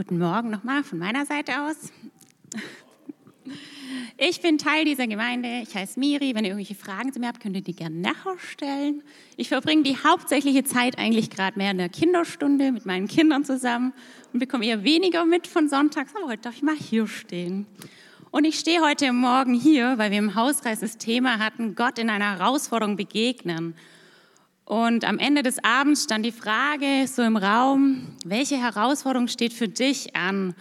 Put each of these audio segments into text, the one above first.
Guten Morgen nochmal von meiner Seite aus. Ich bin Teil dieser Gemeinde. Ich heiße Miri. Wenn ihr irgendwelche Fragen zu mir habt, könnt ihr die gerne nachher stellen. Ich verbringe die hauptsächliche Zeit eigentlich gerade mehr in der Kinderstunde mit meinen Kindern zusammen und bekomme eher weniger mit von Sonntags. Aber heute darf ich mal hier stehen. Und ich stehe heute Morgen hier, weil wir im Hauskreis das Thema hatten, Gott in einer Herausforderung begegnen. Und am Ende des Abends stand die Frage so im Raum, welche Herausforderung steht für dich an?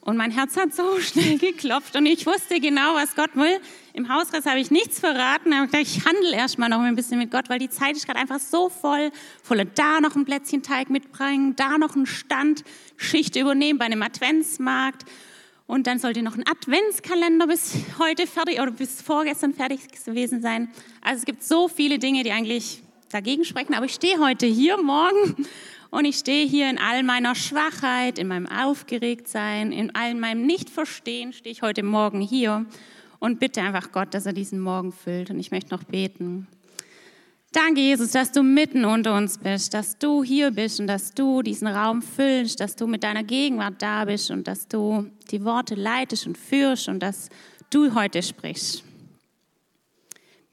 Und mein Herz hat so schnell geklopft und ich wusste genau, was Gott will. Im Hausreis habe ich nichts verraten, aber ich handle erstmal noch ein bisschen mit Gott, weil die Zeit ist gerade einfach so voll. Voller da noch ein Plätzchen Teig mitbringen, da noch ein Stand, Schicht übernehmen bei einem Adventsmarkt. Und dann sollte noch ein Adventskalender bis heute fertig oder bis vorgestern fertig gewesen sein. Also es gibt so viele Dinge, die eigentlich dagegen sprechen, aber ich stehe heute hier morgen und ich stehe hier in all meiner Schwachheit, in meinem Aufgeregtsein, in all meinem Nichtverstehen, stehe ich heute Morgen hier und bitte einfach Gott, dass er diesen Morgen füllt. Und ich möchte noch beten. Danke, Jesus, dass du mitten unter uns bist, dass du hier bist und dass du diesen Raum füllst, dass du mit deiner Gegenwart da bist und dass du die Worte leitest und führst und dass du heute sprichst.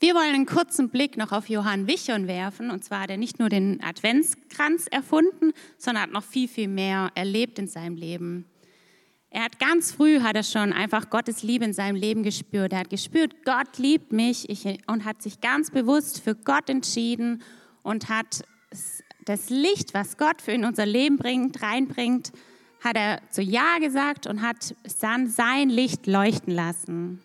Wir wollen einen kurzen Blick noch auf Johann Wichern werfen. Und zwar hat er nicht nur den Adventskranz erfunden, sondern hat noch viel, viel mehr erlebt in seinem Leben. Er hat ganz früh hat er schon einfach Gottes Liebe in seinem Leben gespürt. Er hat gespürt, Gott liebt mich und hat sich ganz bewusst für Gott entschieden und hat das Licht, was Gott für in unser Leben bringt, reinbringt, hat er zu Ja gesagt und hat dann sein Licht leuchten lassen.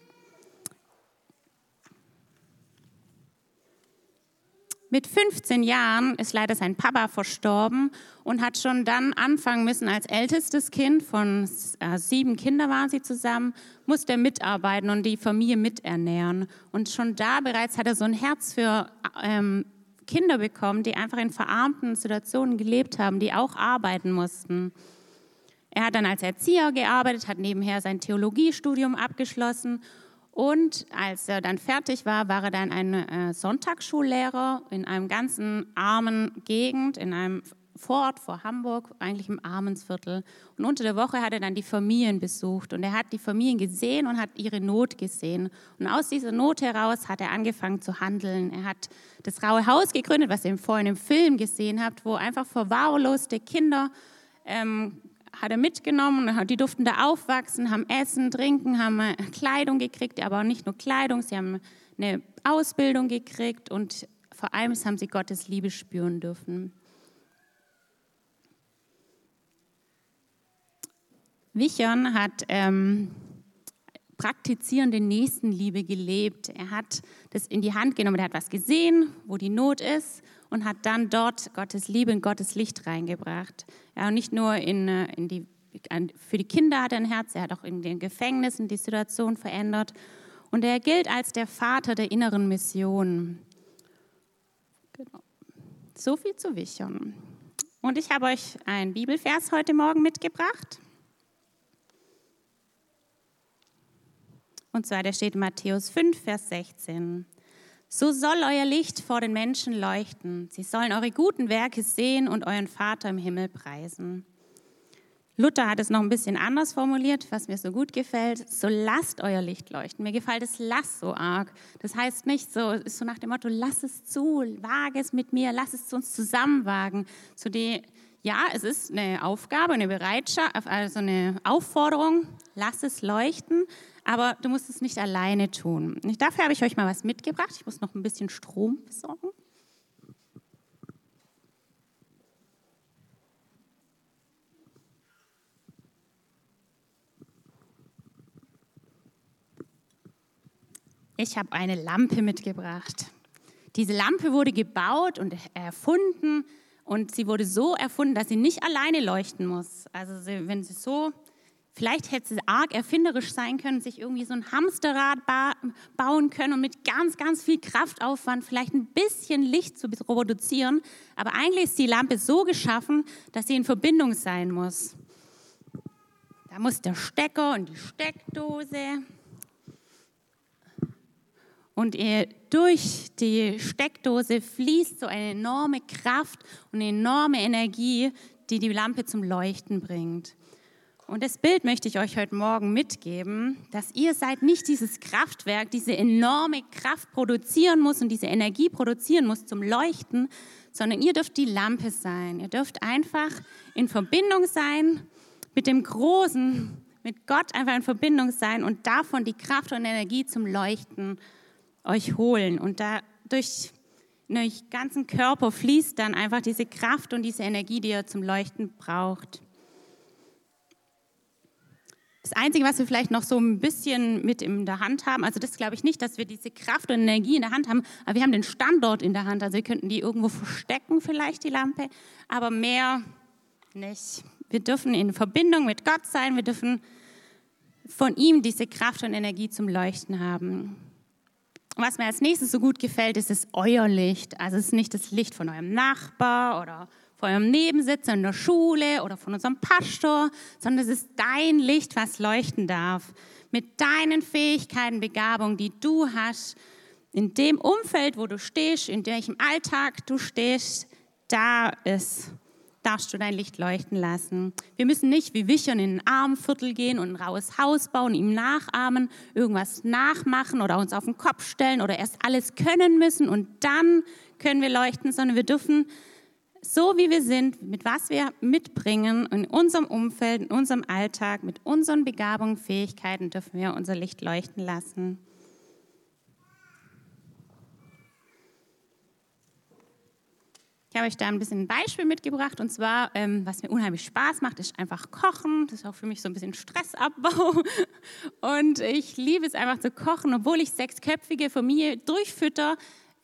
Mit 15 Jahren ist leider sein Papa verstorben und hat schon dann anfangen müssen, als ältestes Kind von äh, sieben Kindern waren sie zusammen, musste er mitarbeiten und die Familie miternähren. Und schon da bereits hat er so ein Herz für ähm, Kinder bekommen, die einfach in verarmten Situationen gelebt haben, die auch arbeiten mussten. Er hat dann als Erzieher gearbeitet, hat nebenher sein Theologiestudium abgeschlossen und als er dann fertig war, war er dann ein äh, Sonntagsschullehrer in einem ganzen armen Gegend, in einem Vorort vor Hamburg, eigentlich im Armensviertel. Und unter der Woche hat er dann die Familien besucht und er hat die Familien gesehen und hat ihre Not gesehen. Und aus dieser Not heraus hat er angefangen zu handeln. Er hat das Raue Haus gegründet, was ihr vorhin im Film gesehen habt, wo einfach verwahrloste Kinder ähm, hat er mitgenommen. Die durften da aufwachsen, haben Essen, Trinken, haben äh, Kleidung gekriegt, aber nicht nur Kleidung, sie haben eine Ausbildung gekriegt und vor allem haben sie Gottes Liebe spüren dürfen. Wichern hat ähm, praktizierende Nächstenliebe gelebt. Er hat das in die Hand genommen, er hat was gesehen, wo die Not ist und hat dann dort Gottes Liebe und Gottes Licht reingebracht. Ja, und nicht nur in, äh, in die, für die Kinder hat er ein Herz, er hat auch in den Gefängnissen die Situation verändert. Und er gilt als der Vater der inneren Mission. Genau. So viel zu Wichern. Und ich habe euch einen Bibelvers heute Morgen mitgebracht. Und zwar, der steht in Matthäus 5, Vers 16. So soll euer Licht vor den Menschen leuchten. Sie sollen eure guten Werke sehen und euren Vater im Himmel preisen. Luther hat es noch ein bisschen anders formuliert, was mir so gut gefällt. So lasst euer Licht leuchten. Mir gefällt das Lass so arg. Das heißt nicht so, ist so nach dem Motto, lass es zu, wage es mit mir, lass es zu uns zusammen wagen. So die, ja, es ist eine Aufgabe, eine Bereitschaft, also eine Aufforderung, lass es leuchten, aber du musst es nicht alleine tun. Und dafür habe ich euch mal was mitgebracht. Ich muss noch ein bisschen Strom besorgen. Ich habe eine Lampe mitgebracht. Diese Lampe wurde gebaut und erfunden und sie wurde so erfunden, dass sie nicht alleine leuchten muss. Also wenn sie so Vielleicht hätte sie arg erfinderisch sein können, sich irgendwie so ein Hamsterrad ba bauen können und mit ganz, ganz viel Kraftaufwand vielleicht ein bisschen Licht zu produzieren. Aber eigentlich ist die Lampe so geschaffen, dass sie in Verbindung sein muss. Da muss der Stecker und die Steckdose. Und durch die Steckdose fließt so eine enorme Kraft und eine enorme Energie, die die Lampe zum Leuchten bringt. Und das Bild möchte ich euch heute Morgen mitgeben, dass ihr seid nicht dieses Kraftwerk, diese enorme Kraft produzieren muss und diese Energie produzieren muss zum Leuchten, sondern ihr dürft die Lampe sein. Ihr dürft einfach in Verbindung sein mit dem Großen, mit Gott einfach in Verbindung sein und davon die Kraft und Energie zum Leuchten euch holen. Und da durch den ganzen Körper fließt dann einfach diese Kraft und diese Energie, die ihr zum Leuchten braucht. Das Einzige, was wir vielleicht noch so ein bisschen mit in der Hand haben, also das glaube ich nicht, dass wir diese Kraft und Energie in der Hand haben, aber wir haben den Standort in der Hand. Also wir könnten die irgendwo verstecken, vielleicht die Lampe, aber mehr nicht. Wir dürfen in Verbindung mit Gott sein, wir dürfen von ihm diese Kraft und Energie zum Leuchten haben. was mir als nächstes so gut gefällt, ist es euer Licht. Also es ist nicht das Licht von eurem Nachbar oder von eurem Nebensitzer in der Schule oder von unserem Pastor, sondern es ist dein Licht, was leuchten darf. Mit deinen Fähigkeiten, Begabungen, die du hast, in dem Umfeld, wo du stehst, in welchem Alltag du stehst, da ist darfst du dein Licht leuchten lassen. Wir müssen nicht wie Wichern in ein Armviertel gehen und ein raues Haus bauen, ihm nachahmen, irgendwas nachmachen oder uns auf den Kopf stellen oder erst alles können müssen und dann können wir leuchten, sondern wir dürfen so wie wir sind, mit was wir mitbringen in unserem Umfeld, in unserem Alltag, mit unseren Begabungen, Fähigkeiten dürfen wir unser Licht leuchten lassen. Ich habe euch da ein bisschen ein Beispiel mitgebracht und zwar, ähm, was mir unheimlich Spaß macht, ist einfach Kochen. Das ist auch für mich so ein bisschen Stressabbau. Und ich liebe es einfach zu kochen, obwohl ich sechsköpfige Familie durchfütter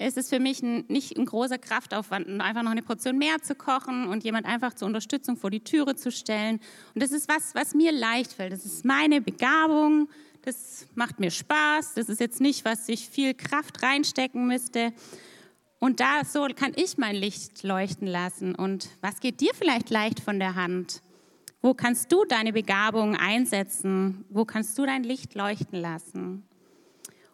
ist es für mich ein, nicht ein großer Kraftaufwand, einfach noch eine Portion mehr zu kochen und jemand einfach zur Unterstützung vor die Türe zu stellen. Und das ist was, was mir leicht fällt. Das ist meine Begabung. Das macht mir Spaß. Das ist jetzt nicht, was ich viel Kraft reinstecken müsste. Und da so kann ich mein Licht leuchten lassen. Und was geht dir vielleicht leicht von der Hand? Wo kannst du deine Begabung einsetzen? Wo kannst du dein Licht leuchten lassen?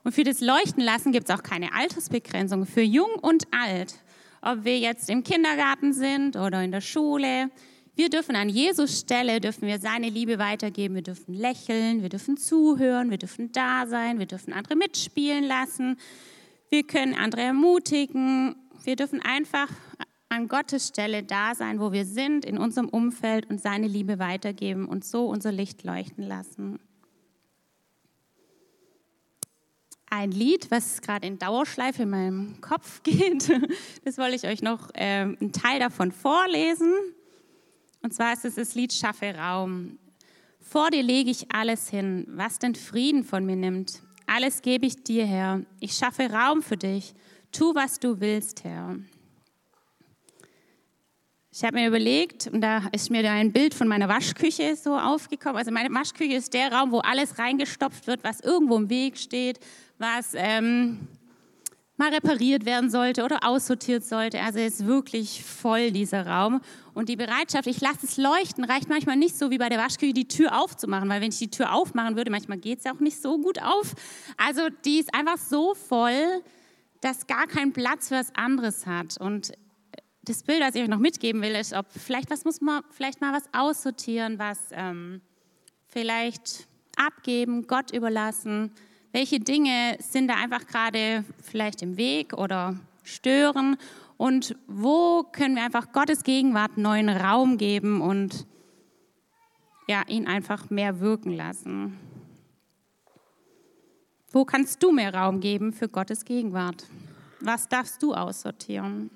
Und für das Leuchten lassen gibt es auch keine Altersbegrenzung für jung und alt. Ob wir jetzt im Kindergarten sind oder in der Schule. Wir dürfen an Jesus Stelle, dürfen wir seine Liebe weitergeben. Wir dürfen lächeln, wir dürfen zuhören, wir dürfen da sein, wir dürfen andere mitspielen lassen. Wir können andere ermutigen. Wir dürfen einfach an Gottes Stelle da sein, wo wir sind, in unserem Umfeld und seine Liebe weitergeben und so unser Licht leuchten lassen. Ein Lied, was gerade in Dauerschleife in meinem Kopf geht. Das wollte ich euch noch äh, einen Teil davon vorlesen. Und zwar ist es das Lied Schaffe Raum. Vor dir lege ich alles hin, was den Frieden von mir nimmt. Alles gebe ich dir, Herr. Ich schaffe Raum für dich. Tu, was du willst, Herr. Ich habe mir überlegt, und da ist mir da ein Bild von meiner Waschküche so aufgekommen. Also meine Waschküche ist der Raum, wo alles reingestopft wird, was irgendwo im Weg steht, was ähm, mal repariert werden sollte oder aussortiert sollte. Also es ist wirklich voll, dieser Raum. Und die Bereitschaft, ich lasse es leuchten, reicht manchmal nicht so wie bei der Waschküche, die Tür aufzumachen, weil wenn ich die Tür aufmachen würde, manchmal geht es ja auch nicht so gut auf. Also die ist einfach so voll, dass gar kein Platz für was anderes hat. Und das Bild, das ich euch noch mitgeben will, ist, ob vielleicht was muss man vielleicht mal was aussortieren, was ähm, vielleicht abgeben, Gott überlassen, welche Dinge sind da einfach gerade vielleicht im Weg oder stören und wo können wir einfach Gottes Gegenwart neuen Raum geben und ja, ihn einfach mehr wirken lassen. Wo kannst du mehr Raum geben für Gottes Gegenwart? Was darfst du aussortieren?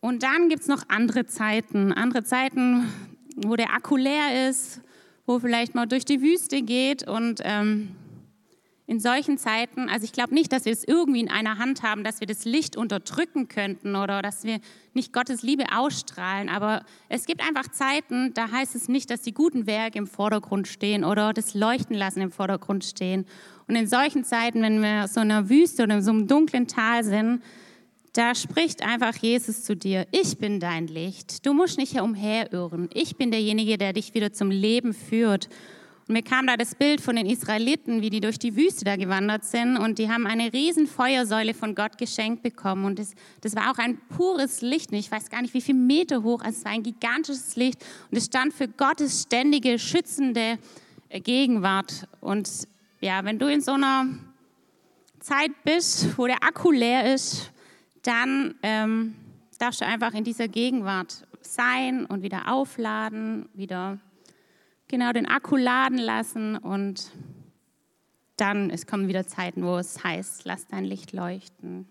Und dann gibt es noch andere Zeiten, andere Zeiten, wo der Akku leer ist, wo vielleicht mal durch die Wüste geht. Und ähm, in solchen Zeiten, also ich glaube nicht, dass wir es irgendwie in einer Hand haben, dass wir das Licht unterdrücken könnten oder dass wir nicht Gottes Liebe ausstrahlen, aber es gibt einfach Zeiten, da heißt es nicht, dass die guten Werke im Vordergrund stehen oder das Leuchten lassen im Vordergrund stehen. Und in solchen Zeiten, wenn wir so in einer Wüste oder in so einem dunklen Tal sind, da spricht einfach Jesus zu dir, ich bin dein Licht. Du musst nicht umherirren. Ich bin derjenige, der dich wieder zum Leben führt. Und mir kam da das Bild von den Israeliten, wie die durch die Wüste da gewandert sind und die haben eine riesen Feuersäule von Gott geschenkt bekommen und das, das war auch ein pures Licht. Ich weiß gar nicht, wie viele Meter hoch, also es war ein gigantisches Licht und es stand für Gottes ständige, schützende Gegenwart. Und ja, wenn du in so einer Zeit bist, wo der Akku leer ist, dann ähm, darfst du einfach in dieser Gegenwart sein und wieder aufladen, wieder genau den Akku laden lassen und dann es kommen wieder Zeiten, wo es heißt, lass dein Licht leuchten.